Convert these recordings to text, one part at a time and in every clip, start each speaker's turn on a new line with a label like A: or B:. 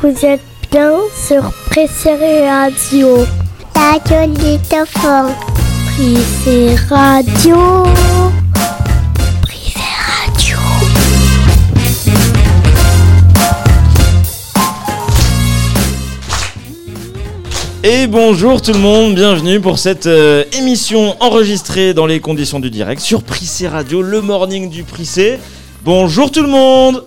A: Vous êtes bien sur Pressé Radio. Radio Litophone. Pressé Radio. Pressé Radio.
B: Et bonjour tout le monde, bienvenue pour cette euh, émission enregistrée dans les conditions du direct sur Prissé Radio, le morning du Prissé. Bonjour tout le monde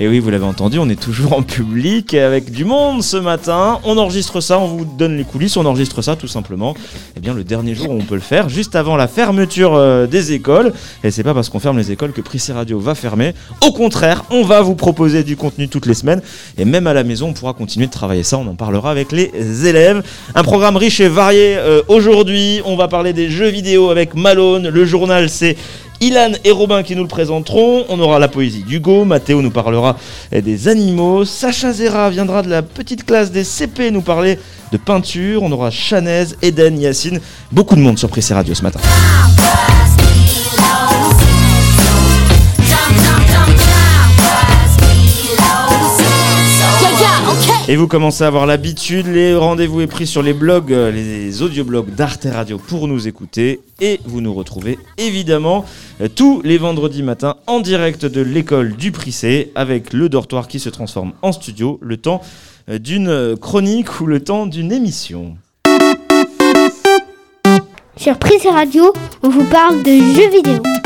B: et oui, vous l'avez entendu, on est toujours en public avec du monde ce matin. On enregistre ça, on vous donne les coulisses, on enregistre ça tout simplement. Eh bien, le dernier jour où on peut le faire, juste avant la fermeture euh, des écoles. Et c'est pas parce qu'on ferme les écoles que Prissé Radio va fermer. Au contraire, on va vous proposer du contenu toutes les semaines. Et même à la maison, on pourra continuer de travailler ça. On en parlera avec les élèves. Un programme riche et varié euh, aujourd'hui. On va parler des jeux vidéo avec Malone. Le journal, c'est Ilan et Robin qui nous le présenteront. On aura la poésie d'Hugo. Mathéo nous parlera des animaux. Sacha Zera viendra de la petite classe des CP nous parler de peinture. On aura Chanez, Eden, Yacine. Beaucoup de monde sur Prissé Radio ce matin. Et vous commencez à avoir l'habitude, les rendez-vous est pris sur les blogs, euh, les audioblogs d'Arte Radio pour nous écouter. Et vous nous retrouvez évidemment euh, tous les vendredis matins en direct de l'école du Prissé avec le dortoir qui se transforme en studio, le temps euh, d'une chronique ou le temps d'une émission.
A: Sur Pressé Radio, on vous parle de jeux vidéo.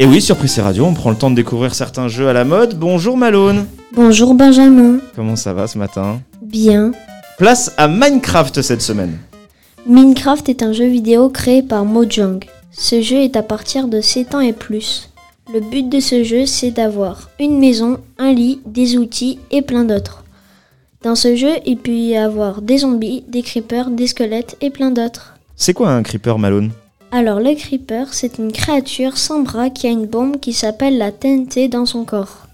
B: Et oui, sur Prissé Radio, on prend le temps de découvrir certains jeux à la mode. Bonjour Malone
C: Bonjour Benjamin.
B: Comment ça va ce matin
C: Bien.
B: Place à Minecraft cette semaine.
C: Minecraft est un jeu vidéo créé par Mojang. Ce jeu est à partir de 7 ans et plus. Le but de ce jeu, c'est d'avoir une maison, un lit, des outils et plein d'autres. Dans ce jeu, il peut y avoir des zombies, des creepers, des squelettes et plein d'autres.
B: C'est quoi un creeper Malone?
C: Alors le creeper, c'est une créature sans bras qui a une bombe qui s'appelle la TNT dans son corps.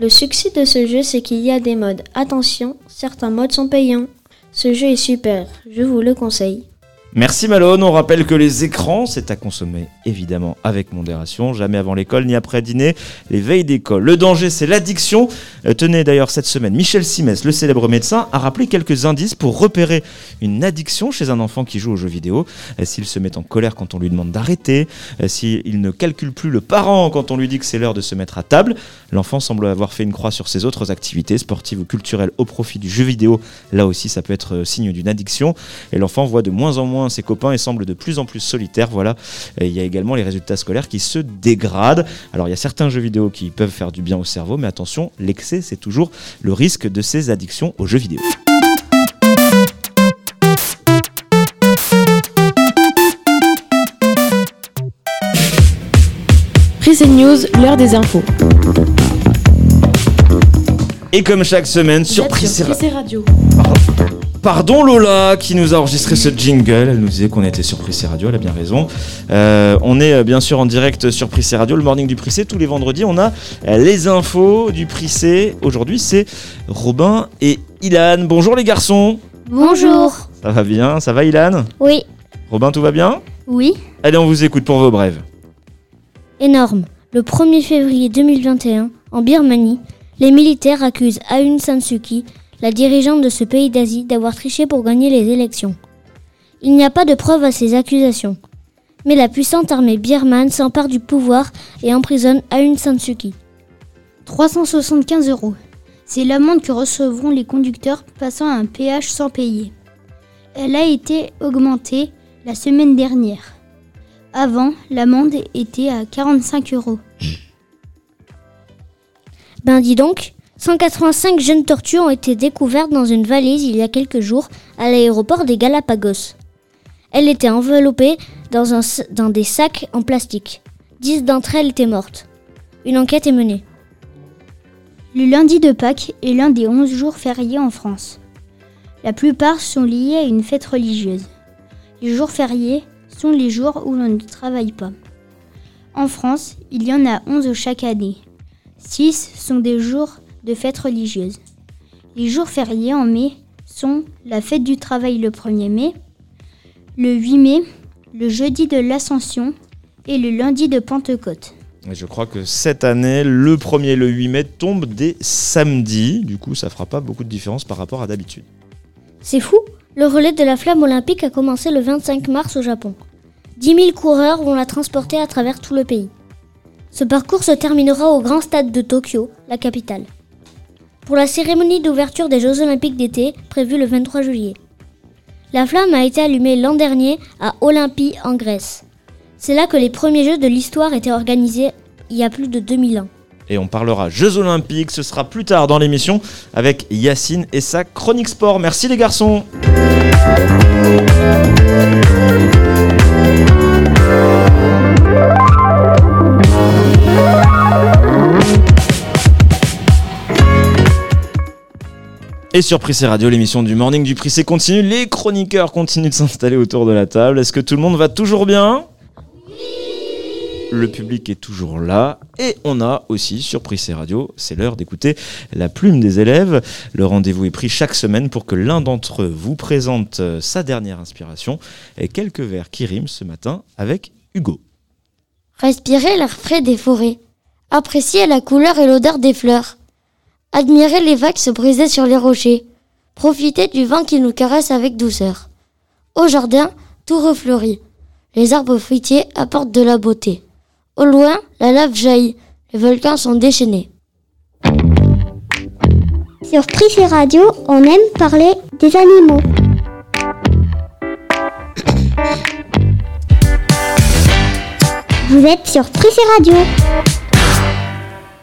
C: Le succès de ce jeu, c'est qu'il y a des modes. Attention, certains modes sont payants. Ce jeu est super, je vous le conseille.
B: Merci Malone, on rappelle que les écrans, c'est à consommer évidemment avec modération, jamais avant l'école ni après dîner, les veilles d'école. Le danger, c'est l'addiction. Euh, tenez d'ailleurs cette semaine, Michel Simès, le célèbre médecin, a rappelé quelques indices pour repérer une addiction chez un enfant qui joue aux jeux vidéo. Euh, S'il se met en colère quand on lui demande d'arrêter, euh, s'il ne calcule plus le parent quand on lui dit que c'est l'heure de se mettre à table, l'enfant semble avoir fait une croix sur ses autres activités sportives ou culturelles au profit du jeu vidéo. Là aussi, ça peut être signe d'une addiction. Et l'enfant voit de moins en moins ses copains et semble de plus en plus solitaire. Voilà. Et il y a également les résultats scolaires qui se dégradent. Alors il y a certains jeux vidéo qui peuvent faire du bien au cerveau, mais attention, l'excès c'est toujours le risque de ces addictions aux jeux vidéo.
D: Prissé News, l'heure des infos.
B: Et comme chaque semaine,
D: sur Prissé Radio.
B: Pardon Lola qui nous a enregistré ce jingle. Elle nous disait qu'on était sur Prissé Radio, elle a bien raison. Euh, on est euh, bien sûr en direct sur Prissé Radio, le morning du Prissé. Tous les vendredis, on a euh, les infos du Prissé. Aujourd'hui, c'est Robin et Ilan. Bonjour les garçons.
A: Bonjour.
B: Ça va bien? Ça va Ilan?
A: Oui.
B: Robin, tout va bien?
A: Oui.
B: Allez, on vous écoute pour vos brèves.
A: Énorme. Le 1er février 2021, en Birmanie, les militaires accusent Aung San Suu Kyi, la dirigeante de ce pays d'Asie, d'avoir triché pour gagner les élections. Il n'y a pas de preuve à ces accusations. Mais la puissante armée birmane s'empare du pouvoir et emprisonne Aung San Suu Kyi.
E: 375 euros. C'est l'amende que recevront les conducteurs passant un péage sans payer. Elle a été augmentée la semaine dernière. Avant, l'amende était à 45 euros.
A: Ben dis donc, 185 jeunes tortues ont été découvertes dans une valise il y a quelques jours à l'aéroport des Galapagos. Elles étaient enveloppées dans, des sacs en plastique. 10 d'entre elles étaient mortes. Une enquête est menée.
E: Le lundi de Pâques est l'un des 11 jours fériés en France. La plupart sont liés à une fête religieuse. Les jours fériés sont les jours où l'on ne travaille pas. En France, il y en a 11 chaque année. 6 sont des jours de fête religieuse. Les jours fériés en mai sont la fête du travail le 1er mai, le 8 mai,
F: le jeudi de l'Ascension et le lundi de Pentecôte.
B: Et je crois que cette année, le 1er et le 8 mai tombent des samedis. Du coup, ça fera pas beaucoup de différence par rapport à d'habitude.
A: C'est fou Le relais de la flamme olympique a commencé le 25 mars au Japon. 10 000 coureurs vont la transporter à travers tout le pays. Ce parcours se terminera au grand stade de Tokyo, la capitale. Pour la cérémonie d'ouverture des Jeux olympiques d'été, prévue le 23 juillet. La flamme a été allumée l'an dernier à Olympie en Grèce. C'est là que les premiers Jeux de l'histoire étaient organisés il y a plus de 2000 ans.
B: Et on parlera Jeux Olympiques, ce sera plus tard dans l'émission avec Yacine et sa chronique sport. Merci les garçons Et sur Prissé Radio, l'émission du Morning du Prissé continue. Les chroniqueurs continuent de s'installer autour de la table. Est-ce que tout le monde va toujours bien? Le public est toujours là et on a aussi sur Prissé Radio, c'est l'heure d'écouter la plume des élèves. Le rendez-vous est pris chaque semaine pour que l'un d'entre eux vous présente euh, sa dernière inspiration et quelques vers qui riment ce matin avec Hugo.
G: Respirez l'air frais des forêts. Appréciez la couleur et l'odeur des fleurs. Admirez les vagues se briser sur les rochers. Profitez du vent qui nous caresse avec douceur. Au jardin, tout refleurit. Les arbres fruitiers apportent de la beauté. Au loin, la lave jaillit. Les volcans sont déchaînés.
H: Sur Prissé Radio, on aime parler des animaux. Vous êtes sur Prissé Radio.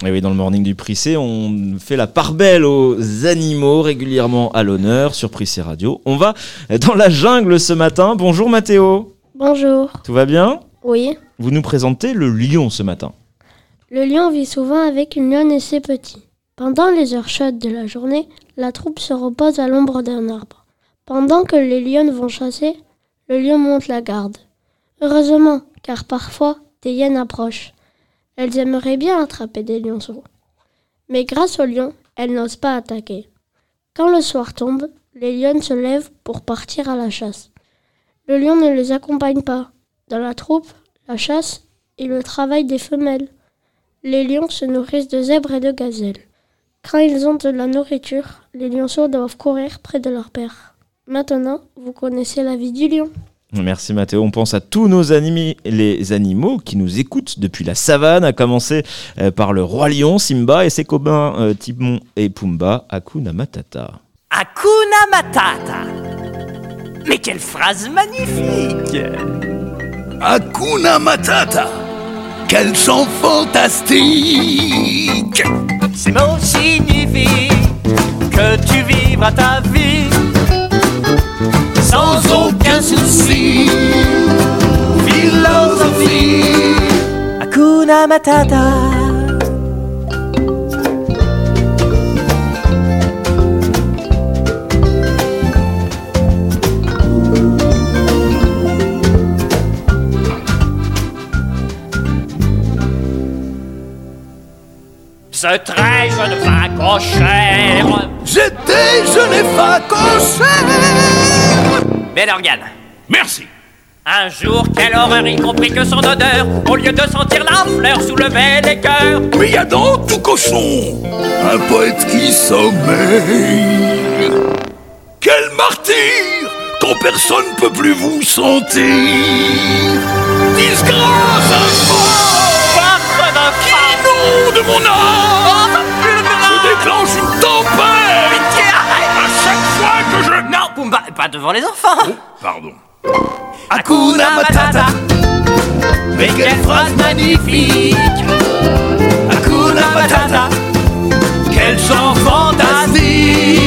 B: Et oui, dans le morning du Prissé, on fait la part belle aux animaux régulièrement à l'honneur sur Prissé Radio. On va dans la jungle ce matin. Bonjour Mathéo.
I: Bonjour.
B: Tout va bien?
I: Oui.
B: Vous nous présentez le lion ce matin.
I: Le lion vit souvent avec une lionne et ses petits. Pendant les heures chaudes de la journée, la troupe se repose à l'ombre d'un arbre. Pendant que les lionnes vont chasser, le lion monte la garde. Heureusement, car parfois, des hyènes approchent. Elles aimeraient bien attraper des lionceaux. Mais grâce au lion, elles n'osent pas attaquer. Quand le soir tombe, les lionnes se lèvent pour partir à la chasse. Le lion ne les accompagne pas. Dans la troupe, la chasse et le travail des femelles. Les lions se nourrissent de zèbres et de gazelles. Quand ils ont de la nourriture, les lionceaux doivent courir près de leur père. Maintenant, vous connaissez la vie du lion.
B: Merci Mathéo. On pense à tous nos animés, les animaux qui nous écoutent depuis la savane, à commencer euh, par le roi lion, Simba, et ses copains euh, Timon et Pumba, Hakuna Matata.
J: Hakuna Matata Mais quelle phrase magnifique
K: Hakuna Matata Quel chant fantastique
J: Ces mots signifient que tu vivras ta vie
K: sans aucun souci. Philosophie.
J: Hakuna Matata. Ce très jeune facochère
K: J'étais jeune facochère
J: Bel organe
K: Merci
J: Un jour, quelle horreur, il comprit que son odeur, au lieu de sentir la fleur, soulevait les cœurs.
K: Mais y a dans tout cochon un poète qui sommeille. Quel martyr quand personne peut plus vous sentir. Disgrâce
J: Farce
K: qui inonde mon âme. Je déclenche une
J: pas devant les enfants.
K: Oh, pardon.
J: Hakuna Matata. Mais quelle phrase magnifique. Hakuna Matata. Quel chant fantastique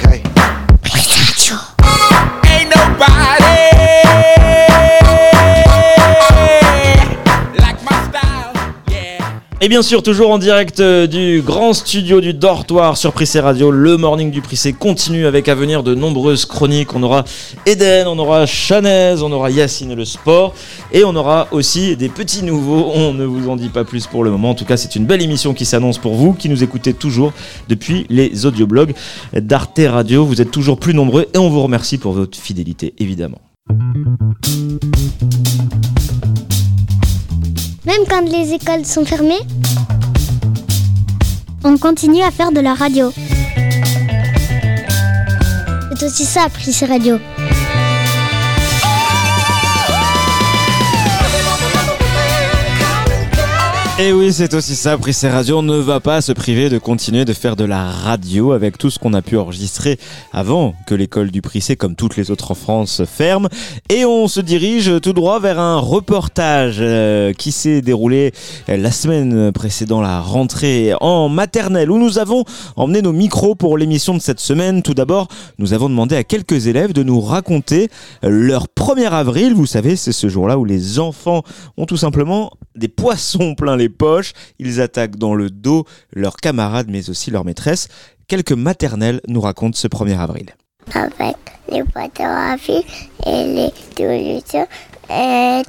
H: bien
B: sûr, toujours en direct euh, du grand studio du dortoir sur Prissé Radio, le morning du Prissé continue avec à venir de nombreuses chroniques. On aura Eden, on aura Chanez, on aura Yacine le sport, et on aura aussi des petits nouveaux. On ne vous en dit pas plus pour le moment. En tout cas, c'est une belle émission qui s'annonce pour vous, qui nous écoutez toujours depuis les audioblogs d'Arte Radio. Vous êtes toujours plus nombreux et on vous remercie pour votre fidélité, évidemment.
A: Même quand les écoles sont fermées,
F: On continue à faire de la radio.
A: c'est aussi ça, Prissé Radio.
B: Et oui, c'est aussi ça, Prissé Radio ne va pas se priver de continuer de faire de la radio avec tout ce qu'on a pu enregistrer avant que l'école du Prissé, comme toutes les autres en France, ferme. Et on se dirige tout droit vers un reportage euh, qui s'est déroulé euh, la semaine précédant la rentrée en maternelle où nous avons emmené nos micros pour l'émission de cette semaine. Tout d'abord, nous avons demandé à quelques élèves de nous raconter leur 1er avril. Vous savez, c'est ce jour-là où les enfants ont tout simplement des poissons plein les poches. Ils attaquent dans le dos leurs camarades, mais aussi leur maîtresse. Quelques maternelles nous racontent ce 1er avril.
L: avec les photographies et les solutions.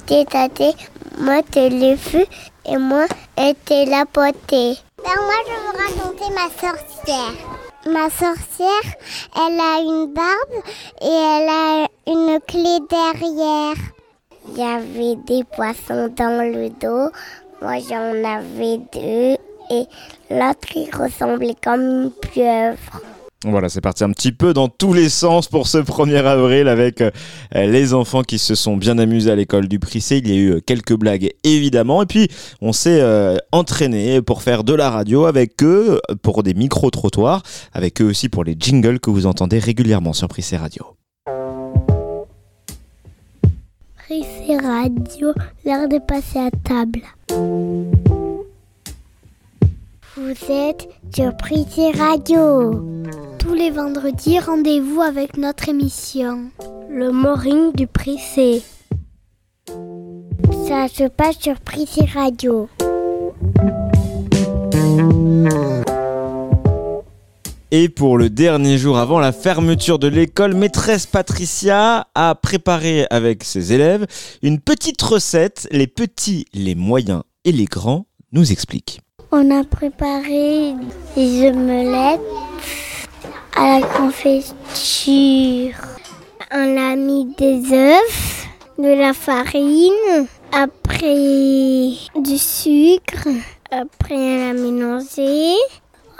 L: T'es tâté, moi t'es les feux et moi t'es la potée. Ben moi je vais vous raconter ma sorcière. Ma sorcière, elle a une barbe et elle a une clé derrière. Il y avait des poissons dans le dos. Moi j'en avais deux et l'autre il ressemblait comme une pieuvre.
B: Voilà, c'est parti un petit peu dans tous les sens pour ce 1er avril avec euh, les enfants qui se sont bien amusés à l'école du Prissé. Il y a eu euh, quelques blagues évidemment et puis on s'est euh, entraîné pour faire de la radio avec eux pour des micro-trottoirs, avec eux aussi pour les jingles que vous entendez régulièrement sur Prissé Radio.
L: Prissé Radio, l'heure de passer à table. Vous êtes sur Prissé Radio.
H: Tous les vendredis, rendez-vous avec notre émission.
L: Le morning du Prissé. Ça se passe sur Prissé Radio.
B: Et pour le dernier jour avant la fermeture de l'école, maîtresse Patricia a préparé avec ses élèves une petite recette. Les petits, les moyens et les grands nous expliquent.
L: On a préparé des omelettes à la confiture. On a mis des œufs, de la farine, après du sucre, après on a mélangé.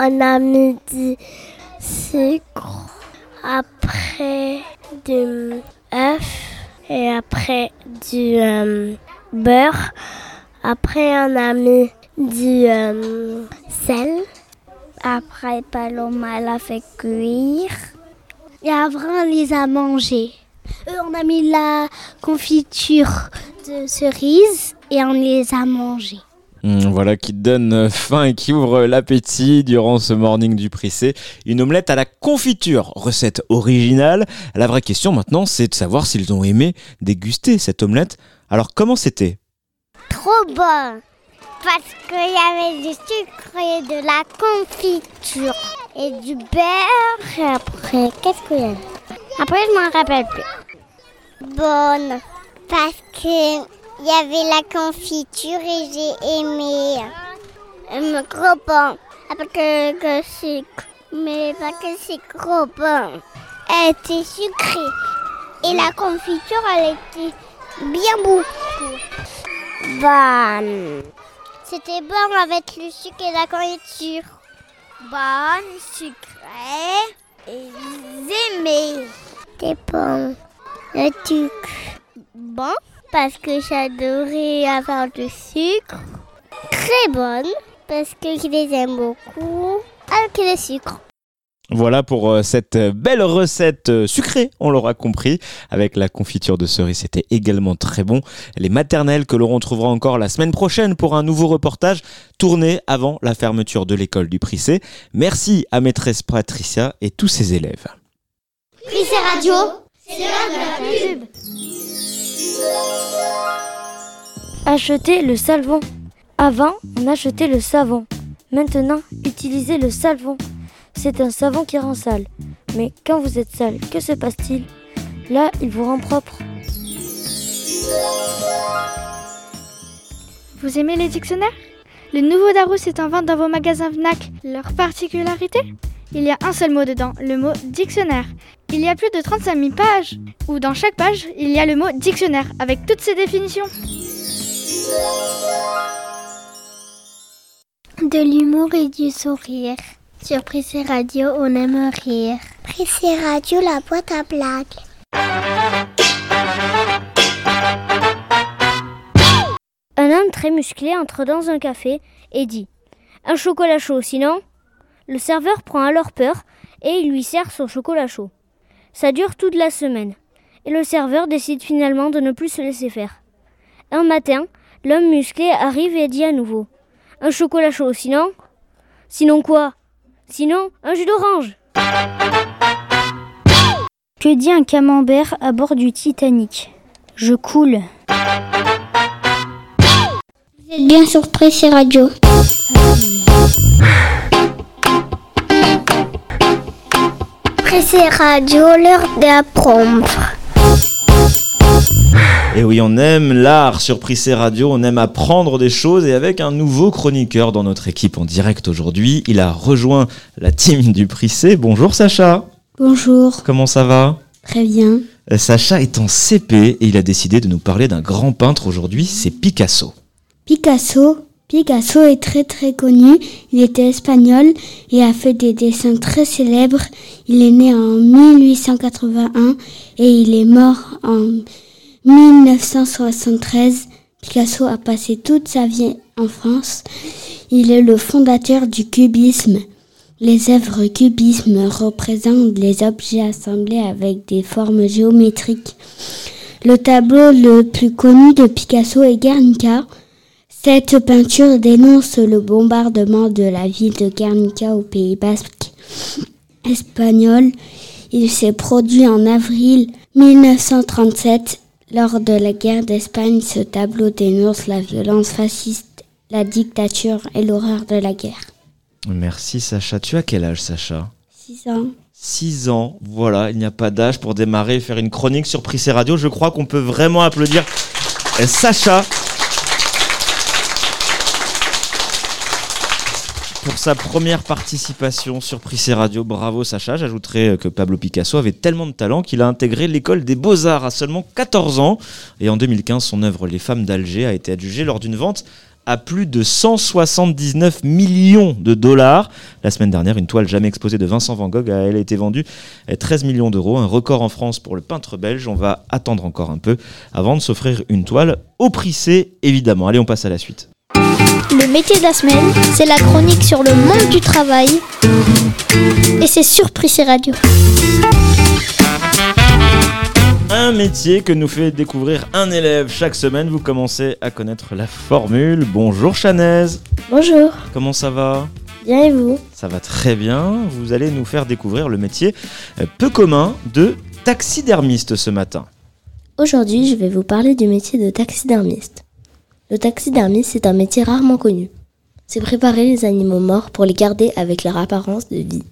L: On a mis du sucre, après du œuf et après du euh, beurre. Après on a mis du euh, sel. Après Paloma l'a fait cuire.
H: Et après, on les a mangés. Euh, on a mis la confiture de cerise et on les a mangés.
B: Mmh, voilà qui donne faim et qui ouvre l'appétit durant ce morning du Prissé. Une omelette à la confiture, recette originale. La vraie question maintenant, c'est de savoir s'ils ont aimé déguster cette omelette. Alors comment c'était?
L: Trop bon Parce qu'il y avait du sucre et de la confiture. Et du beurre. Et après, qu'est-ce qu'il y a? Après, je m'en rappelle plus. Bonne. Parce que il y avait la confiture et j'ai aimé. Euh, gros bon. Avec que, que sucre. Mais pas que c'est gros bon. Elle était sucrée. Et la confiture, elle était bien beaucoup. Bonne. C'était bon avec le sucre et la confiture. Bonne, sucrée et aimé. C'était bon. Le sucre. Bon, parce que j'adorais avoir du sucre. Très bonne, parce que je les aime beaucoup. Avec le sucre.
B: Voilà pour euh, cette belle recette euh, sucrée, on l'aura compris, avec la confiture de cerise, c'était également très bon. Les maternelles que l'on retrouvera encore la semaine prochaine pour un nouveau reportage tourné avant la fermeture de l'école du Prissé. Merci à maîtresse Patricia et tous ses élèves.
L: Prissé Radio, c'est l'heure de la pub.
A: Achetez le savon. Avant, on achetait le savon. Maintenant, utilisez le savon. C'est un savon qui rend sale. Mais quand vous êtes sale, que se passe-t-il? Là, il vous rend propre.
F: Vous aimez les dictionnaires? Le nouveau Darous est en vente dans vos magasins FNAC. Leur particularité? Il y a un seul mot dedans, le mot dictionnaire. Il y a plus de 35 000 pages, où dans chaque page, il y a le mot dictionnaire, avec toutes ses définitions.
L: De l'humour et du sourire. Sur Prissé Radio, on aime rire. Prissé Radio, la boîte à blagues.
A: Un homme très musclé entre dans un café et dit Un chocolat chaud, sinon? Le serveur prend alors peur et il lui sert son chocolat chaud. Ça dure toute la semaine. Et le serveur décide finalement de ne plus se laisser faire. Un matin, l'homme musclé arrive et dit à nouveau Un chocolat chaud, sinon? Sinon quoi? Sinon, un jus d'orange
F: Que dit un camembert à bord du Titanic? Je coule.
L: Vous êtes bien sur Prissé Radio. Prissé Radio, l'heure d'apprendre.
B: Et oui, on aime l'art sur Prissé Radio, on aime apprendre des choses et avec un nouveau chroniqueur dans notre équipe en direct aujourd'hui, il a rejoint la team du Prissé. Bonjour Sacha.
M: Bonjour,
B: Comment ça va?
M: Très bien.
B: Euh, Sacha est en CP et il a décidé de nous parler d'un grand peintre aujourd'hui, c'est Picasso.
M: Picasso. Picasso est très très connu. Il était espagnol et a fait des dessins très célèbres. Il est né en 1881 et il est mort en 1973. Picasso a passé toute sa vie en France. Il est le fondateur du cubisme. Les œuvres cubisme représentent les objets assemblés avec des formes géométriques. Le tableau le plus connu de Picasso est Guernica. Cette peinture dénonce le bombardement de la ville de Guernica au Pays basque espagnol. Il s'est produit en avril 1937 lors de la guerre d'Espagne. Ce tableau dénonce la violence fasciste, la dictature et l'horreur de la guerre.
B: Merci Sacha. Tu as quel âge Sacha?
M: 6 ans.
B: 6 ans, voilà, il n'y a pas d'âge pour démarrer et faire une chronique sur Prissé Radio. Je crois qu'on peut vraiment applaudir euh, Sacha pour sa première participation sur Prissé Radio. Bravo Sacha. J'ajouterai que Pablo Picasso avait tellement de talent qu'il a intégré l'école des beaux-arts à seulement 14 ans. Et en 2015, son œuvre Les femmes d'Alger a été adjugée lors d'une vente à plus de 179 millions de dollars. La semaine dernière, une toile jamais exposée de Vincent Van Gogh a elle a été vendue à 13 millions d'euros, un record en France pour le peintre belge. On va attendre encore un peu avant de s'offrir une toile au prissé, évidemment. Allez, on passe à la suite.
L: Le métier de la semaine, c'est la chronique sur le monde du travail. Et c'est sur Prissé Radio.
B: Un métier que nous fait découvrir un élève chaque semaine. Vous commencez à connaître la formule. Bonjour Chanaise.
I: Bonjour,
B: Comment ça va?
I: Bien et vous?
B: Ça va très bien. Vous allez nous faire découvrir le métier euh, peu commun de taxidermiste ce matin.
N: Aujourd'hui, je vais vous parler du métier de taxidermiste. Le taxidermiste, c'est un métier rarement connu. C'est préparer les animaux morts pour les garder avec leur apparence de vie.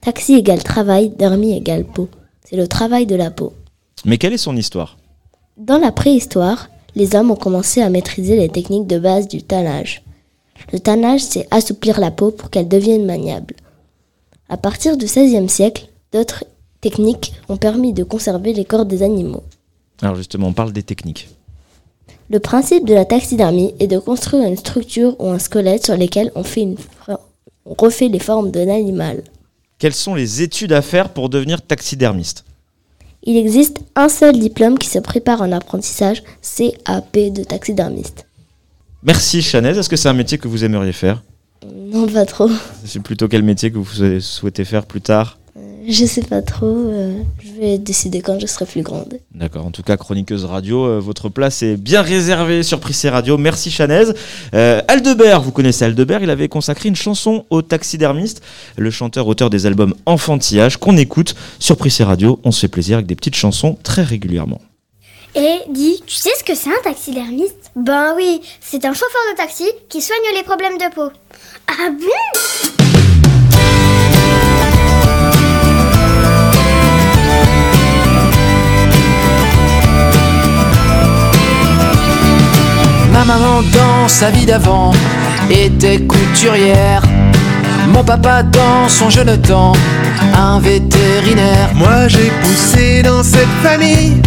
N: Taxi égale travail, dermis égale peau. C'est le travail de la peau.
B: Mais quelle est son histoire?
N: Dans la préhistoire, les hommes ont commencé à maîtriser les techniques de base du tannage. Le tannage, c'est assouplir la peau pour qu'elle devienne maniable. À partir du XVIe siècle, d'autres techniques ont permis de conserver les corps des animaux.
B: Alors justement, on parle des techniques.
N: Le principe de la taxidermie est de construire une structure ou un squelette sur lesquels on, fait une on refait les formes d'un animal.
B: Quelles sont les études à faire pour devenir taxidermiste?
N: Il existe un seul diplôme qui se prépare en apprentissage, CAP de taxidermiste.
B: Merci Chanaise. Est-ce que c'est un métier que vous aimeriez faire?
N: Non, pas trop.
B: C'est plutôt quel métier que vous souhaitez faire plus tard?
N: Je sais pas trop. euh, je vais décider quand je serai plus grande.
B: D'accord, en tout cas, chroniqueuse radio, euh, votre place est bien réservée sur Prissé Radio. Merci Chanaise. Euh, Aldebert, vous connaissez Aldebert, il avait consacré une chanson au taxidermiste, le chanteur-auteur des albums Enfantillage, qu'on écoute sur Prissé Radio. On se fait plaisir avec des petites chansons très régulièrement.
O: Et dis, tu sais ce que c'est un taxidermiste? Ben oui, c'est un chauffeur de taxi qui soigne les problèmes de peau. Ah bon?
P: Ma maman dans sa vie d'avant était couturière. Mon papa dans son jeune temps, un vétérinaire.
Q: Moi j'ai poussé dans cette famille.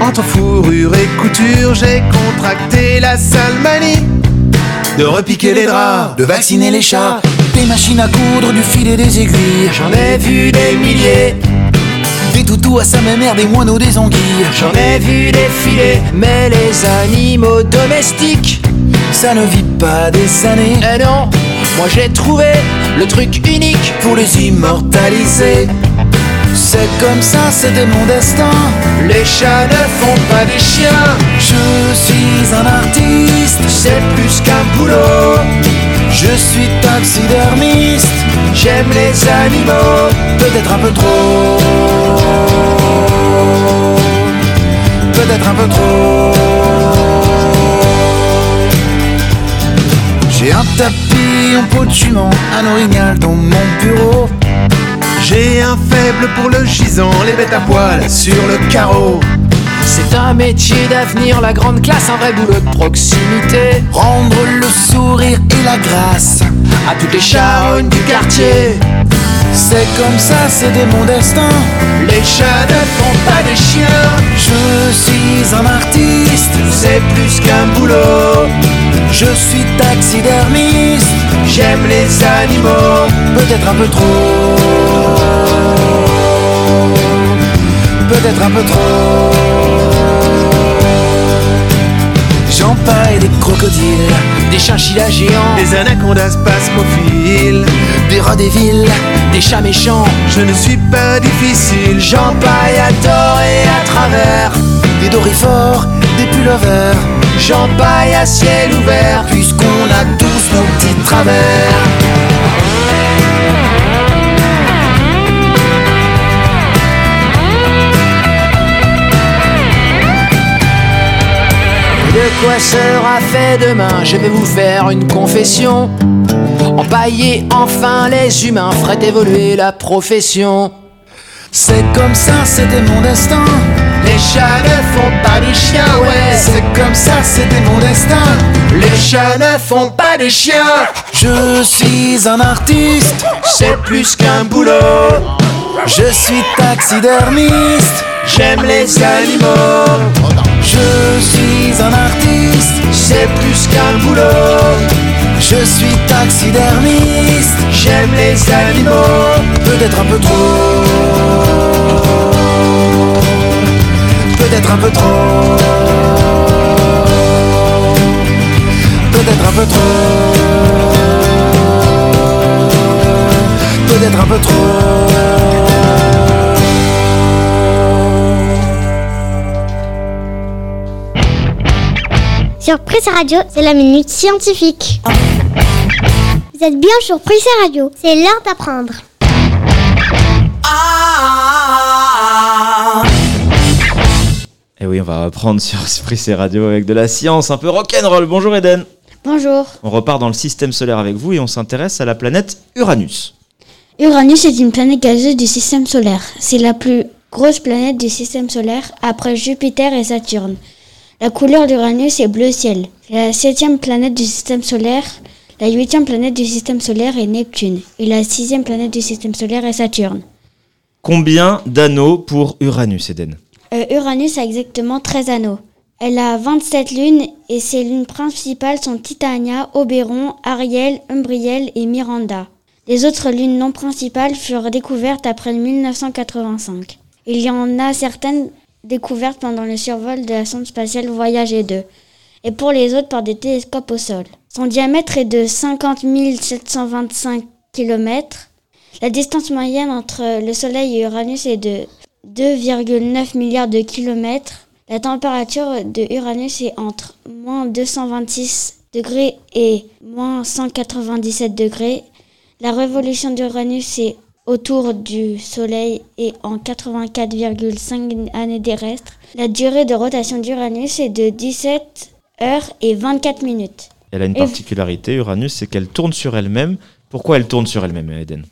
Q: Entre fourrure et couture, j'ai contracté la sale manie. De repiquer les draps,
P: de vacciner les chats, des machines à coudre, du fil et des aiguilles. J'en ai vu des milliers. Des toutous à sa mère, des moineaux, des anguilles. J'en ai vu défiler, mais les animaux domestiques, ça ne vit pas des années. Eh non, moi j'ai trouvé le truc unique pour les immortaliser. C'est comme ça, c'était mon destin. Les chats ne font pas des chiens. Je suis un artiste, c'est plus qu'un boulot. Je suis taxidermiste, j'aime les animaux, peut-être un peu trop. Peut-être un peu trop. J'ai un tapis en peau de jument, un orignal dans mon bureau.
Q: J'ai un faible pour le gisant, les bêtes à poil sur le carreau.
P: C'est un métier d'avenir, la grande classe, un vrai boulot de proximité. Rendre le sourire et la grâce à toutes les charognes du quartier. C'est comme ça, c'était mon destin. Les chats ne font pas des chiens. Je suis un artiste, c'est plus qu'un boulot. Je suis taxidermiste, j'aime les animaux, peut-être un peu trop. Peut-être un peu trop. J'empaille des crocodiles, des chinchillas géants,
Q: Des anacondas spasmophiles,
P: des rats des villes, des chats méchants.
Q: je ne suis pas difficile.
P: J'empaille à tort et à travers, des dorifores, des pullovers. J'empaille à ciel ouvert, puisqu'on a tous nos petits travers. Quoi sera fait demain? Je vais vous faire une confession. Empailler enfin les humains ferait évoluer la profession. C'est comme ça, c'était mon destin. Les chats ne font pas des chiens, ouais. C'est comme ça, c'était mon destin. Les chats ne font pas des chiens. Je suis un artiste, c'est plus qu'un boulot. Je suis taxidermiste, j'aime les animaux. Je suis un artiste, c'est plus qu'un boulot. Je suis taxidermiste, j'aime les animaux, peut-être un peu trop. Peut-être un peu trop. Peut-être un peu trop. Peut-être un peu
H: Sur Presse Radio, c'est la minute scientifique. Vous êtes bien sur Presse Radio, c'est l'heure d'apprendre.
B: Et oui, on va reprendre sur Prissé Radio avec de la science, un peu rock'n'roll. Bonjour Eden.
F: Bonjour.
B: On repart dans le système solaire avec vous et on s'intéresse à la planète Uranus.
F: Uranus est une planète gazeuse du système solaire. C'est la plus grosse planète du système solaire après Jupiter et Saturne. La couleur d'Uranus est bleu ciel. La septième planète du système solaire, la huitième planète du système solaire est Neptune. Et la sixième planète du système solaire est Saturne.
B: Combien d'anneaux pour Uranus, Eden?
F: Euh, Uranus a exactement 13 anneaux. Elle a 27 lunes et ses lunes principales sont Titania, Oberon, Ariel, Umbriel et Miranda. Les autres lunes non principales furent découvertes après 1985. Il y en a certaines découvertes pendant le survol de la sonde spatiale Voyager 2 et pour les autres par des télescopes au sol. Son diamètre est de 50 725 km. La distance moyenne entre le Soleil et Uranus est de 2,9 milliards de kilomètres. La température de Uranus est entre moins 226 degrés et moins 197 degrés. La révolution d'Uranus est autour du Soleil et en 84,5 années terrestres. La durée de rotation d'Uranus est de 17 heures et 24 minutes.
B: Elle a une particularité, Uranus, c'est qu'elle tourne sur elle-même. Pourquoi elle tourne sur elle-même, Eden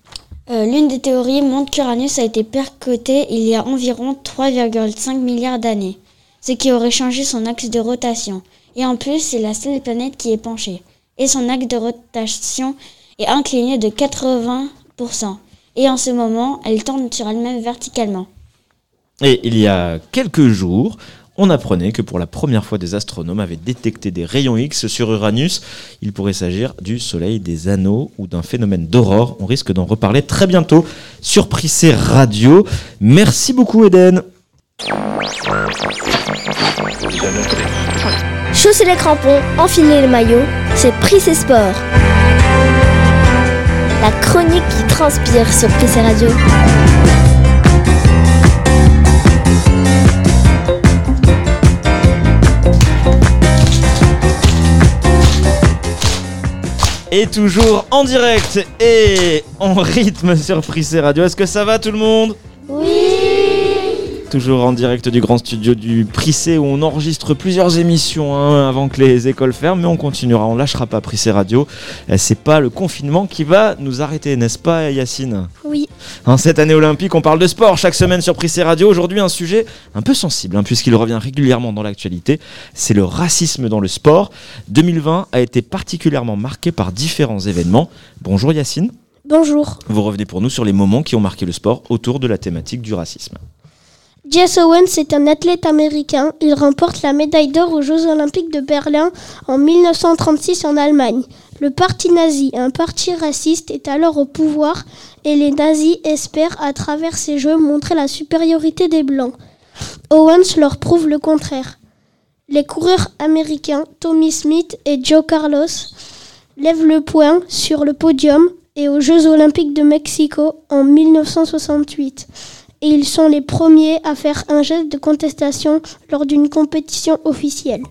F: Euh, L'une des théories montre qu'Uranus a été percuté il y a environ 3,5 milliards d'années, ce qui aurait changé son axe de rotation. Et en plus, c'est la seule planète qui est penchée. Et son axe de rotation est incliné de 80%. Et en ce moment, elle tourne sur elle-même verticalement.
B: Et il y a quelques jours, on apprenait que pour la première fois des astronomes avaient détecté des rayons X sur Uranus. Il pourrait s'agir du Soleil, des anneaux ou d'un phénomène d'aurore. On risque d'en reparler très bientôt sur Prissé Radio. Merci beaucoup Eden.
N: Chaussez les crampons, enfilez le maillot, c'est Prissé Sport. La chronique qui transpire sur Prissé Radio.
B: Et toujours en direct et en rythme sur Prissé Radio. Est-ce que ça va tout le monde? Toujours en direct du grand studio du Prissé où on enregistre plusieurs émissions hein, avant que les écoles ferment, mais on continuera, on lâchera pas Prissé Radio. Euh, C'est pas le confinement qui va nous arrêter, n'est-ce pas Yacine?
I: Oui.
B: En cette année olympique, on parle de sport chaque semaine sur Prissé Radio. Aujourd'hui, un sujet un peu sensible, hein, puisqu'il revient régulièrement dans l'actualité. C'est le racisme dans le sport. 2020 a été particulièrement marqué par différents événements. Bonjour Yacine.
I: Bonjour.
B: Vous revenez pour nous sur les moments qui ont marqué le sport autour de la thématique du racisme.
I: Jess Owens est un athlète américain. Il remporte la médaille d'or aux Jeux Olympiques de Berlin en 1936 en Allemagne. Le parti nazi, un parti raciste, est alors au pouvoir et les nazis espèrent à travers ces Jeux montrer la supériorité des Blancs. Owens leur prouve le contraire. Les coureurs américains Tommy Smith et Joe Carlos lèvent le poing sur le podium et aux Jeux Olympiques de Mexico en 1968 et ils sont les premiers à faire un geste de contestation lors d'une compétition officielle.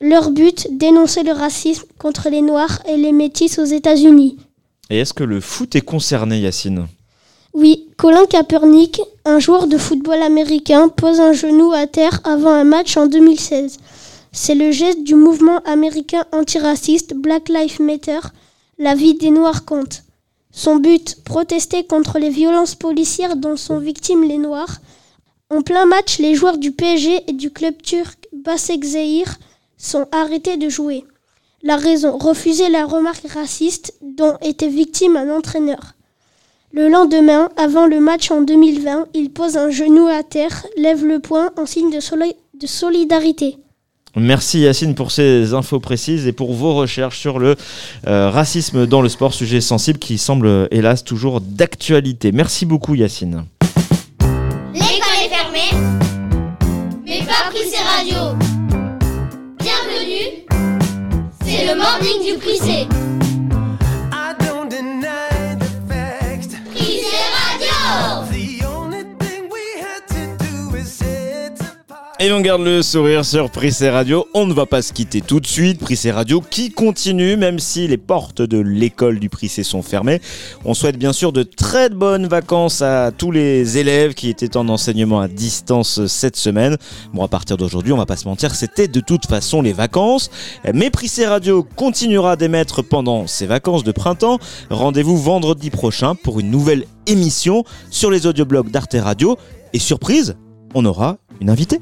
I: Leur but, dénoncer le racisme contre les Noirs et les Métis aux États-Unis.
B: Et est-ce que le foot est concerné, Yacine?
I: Oui, Colin Kaepernick, un joueur de football américain, pose un genou à terre avant un match en 2016. C'est le geste du mouvement américain antiraciste Black Lives Matter, la vie des Noirs compte. Son but, protester contre les violences policières dont sont victimes les Noirs. En plein match, les joueurs du PSG et du club turc Başakşehir sont arrêtés de jouer. La raison, refuser la remarque raciste dont était victime un entraîneur. Le lendemain, avant le match en 2020, il pose un genou à terre, lève le poing en signe de solidarité.
B: Merci Yacine pour ces infos précises et pour vos recherches sur le euh, racisme dans le sport, sujet sensible qui semble hélas toujours d'actualité. Merci beaucoup Yacine.
H: L'école est fermée, mais pas Prissé Radio. Bienvenue, c'est le morning du Prissé. Prissé Radio
B: Et on garde le sourire sur Prissé Radio. On ne va pas se quitter tout de suite. Prissé Radio qui continue, même si les portes de l'école du Prissé sont fermées. On souhaite bien sûr de très bonnes vacances à tous les élèves qui étaient en enseignement à distance cette semaine. Bon, à partir d'aujourd'hui, on va pas se mentir, c'était de toute façon les vacances. Mais Prissé Radio continuera d'émettre pendant ces vacances de printemps. Rendez-vous vendredi prochain pour une nouvelle émission sur les audioblogs d'Arte Radio. Et surprise, on aura une invitée.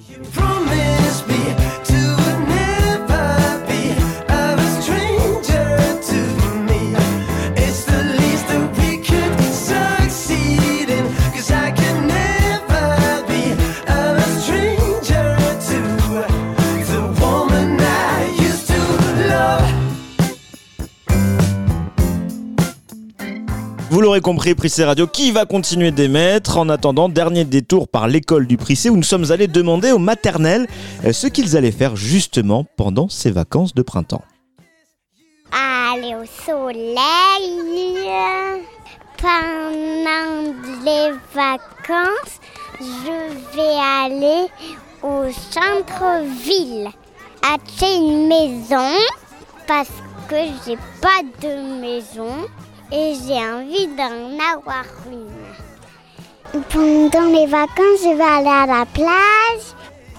B: Vous l'aurez compris, Prissé Radio qui va continuer d'émettre. En attendant, dernier détour par l'école du Prissé où nous sommes allés demander aux maternelles euh, ce qu'ils allaient faire justement pendant ces vacances de printemps.
L: aller au soleil. Pendant les vacances, je vais aller au centre-ville, acheter une maison parce que j'ai pas de maison et j'ai envie d'en avoir une. Pendant les vacances, je vais aller à la plage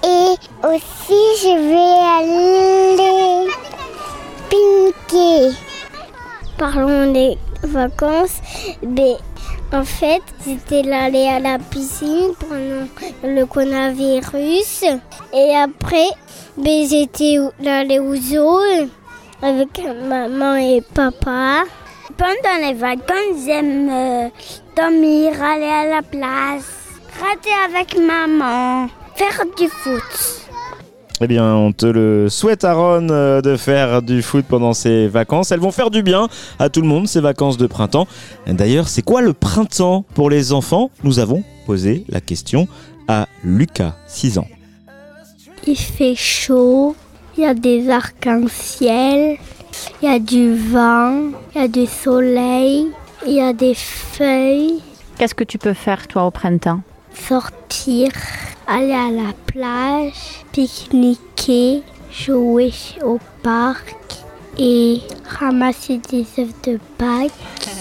L: et aussi je vais aller pinker. Parlons des vacances, mais en fait, j'étais allée à la piscine pendant le coronavirus et après, ben, j'étais allée au zoo avec maman et papa. Pendant les vacances, j'aime euh, dormir, aller à la place, rater avec maman, faire du foot.
B: Eh bien, on te le souhaite, Aaron, euh, de faire du foot pendant ces vacances. Elles vont faire du bien à tout le monde, ces vacances de printemps. D'ailleurs, c'est quoi le printemps pour les enfants? Nous avons posé la question à Lucas, 6 ans.
H: Il fait chaud, il y a des arcs-en-ciel, il y a du vent, il y a du soleil, il y a des feuilles.
R: Qu'est-ce que tu peux faire, toi, au printemps?
H: Sortir, aller à la plage, pique-niquer, jouer au parc et ramasser des œufs de Pâques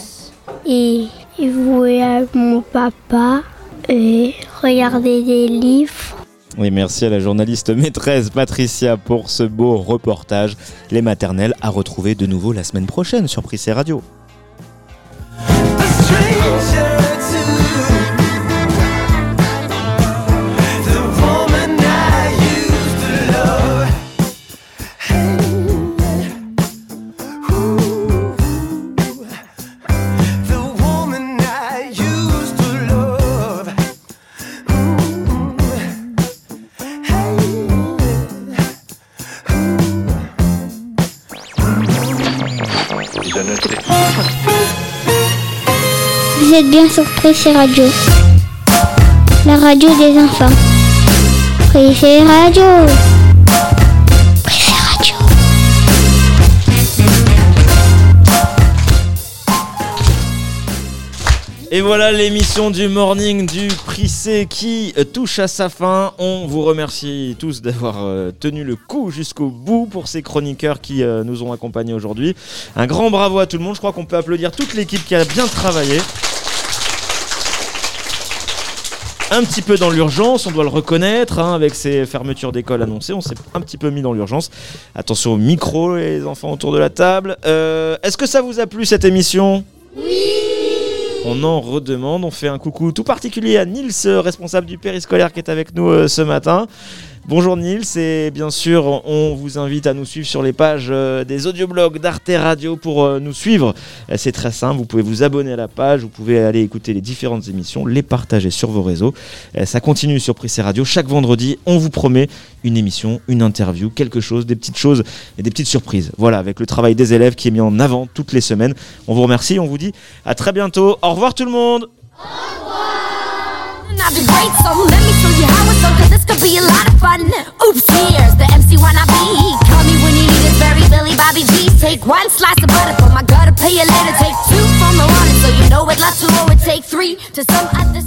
H: et jouer avec mon papa et regarder des livres.
B: Oui, merci à la journaliste maîtresse Patricia pour ce beau reportage. Les maternelles à retrouver de nouveau la semaine prochaine sur Prissé Radio.
H: Bien sur Pressé Radio. La radio des enfants. Pressé Radio. Pressé Radio.
B: Et voilà l'émission du morning du Prissé qui touche à sa fin. On vous remercie tous d'avoir euh, tenu le coup jusqu'au bout pour ces chroniqueurs qui euh, nous ont accompagnés aujourd'hui. Un grand bravo à tout le monde. Je crois qu'on peut applaudir toute l'équipe qui a bien travaillé. Un petit peu dans l'urgence, on doit le reconnaître, hein, avec ces fermetures d'école annoncées, on s'est un petit peu mis dans l'urgence. Attention au micro, les enfants autour de la table. Euh, Est-ce que ça vous a plu cette émission? On en redemande. On fait un coucou tout particulier à Nils, euh, responsable du périscolaire, qui est avec nous euh, ce matin. Bonjour Nils, et bien sûr, on vous invite à nous suivre sur les pages euh, des audioblogs d'Arte Radio pour euh, nous suivre. Euh, C'est très simple, vous pouvez vous abonner à la page, vous pouvez aller écouter les différentes émissions, les partager sur vos réseaux. Ça continue sur Prissé Radio. Chaque vendredi, on vous promet une émission, une interview, quelque chose, des petites choses et des petites surprises. Voilà, avec le travail des élèves qui est mis en avant toutes les semaines. On vous remercie, on vous dit à très bientôt. Au revoir tout le monde
S: I've been could be a lot of fun. Oops, here's the MC wanna be. Call me when you need it, very Billy Bobby G. Take one slice of butter from my gutter, pay you later. Take two from the water, so you know it, lots to it. Take three to some other.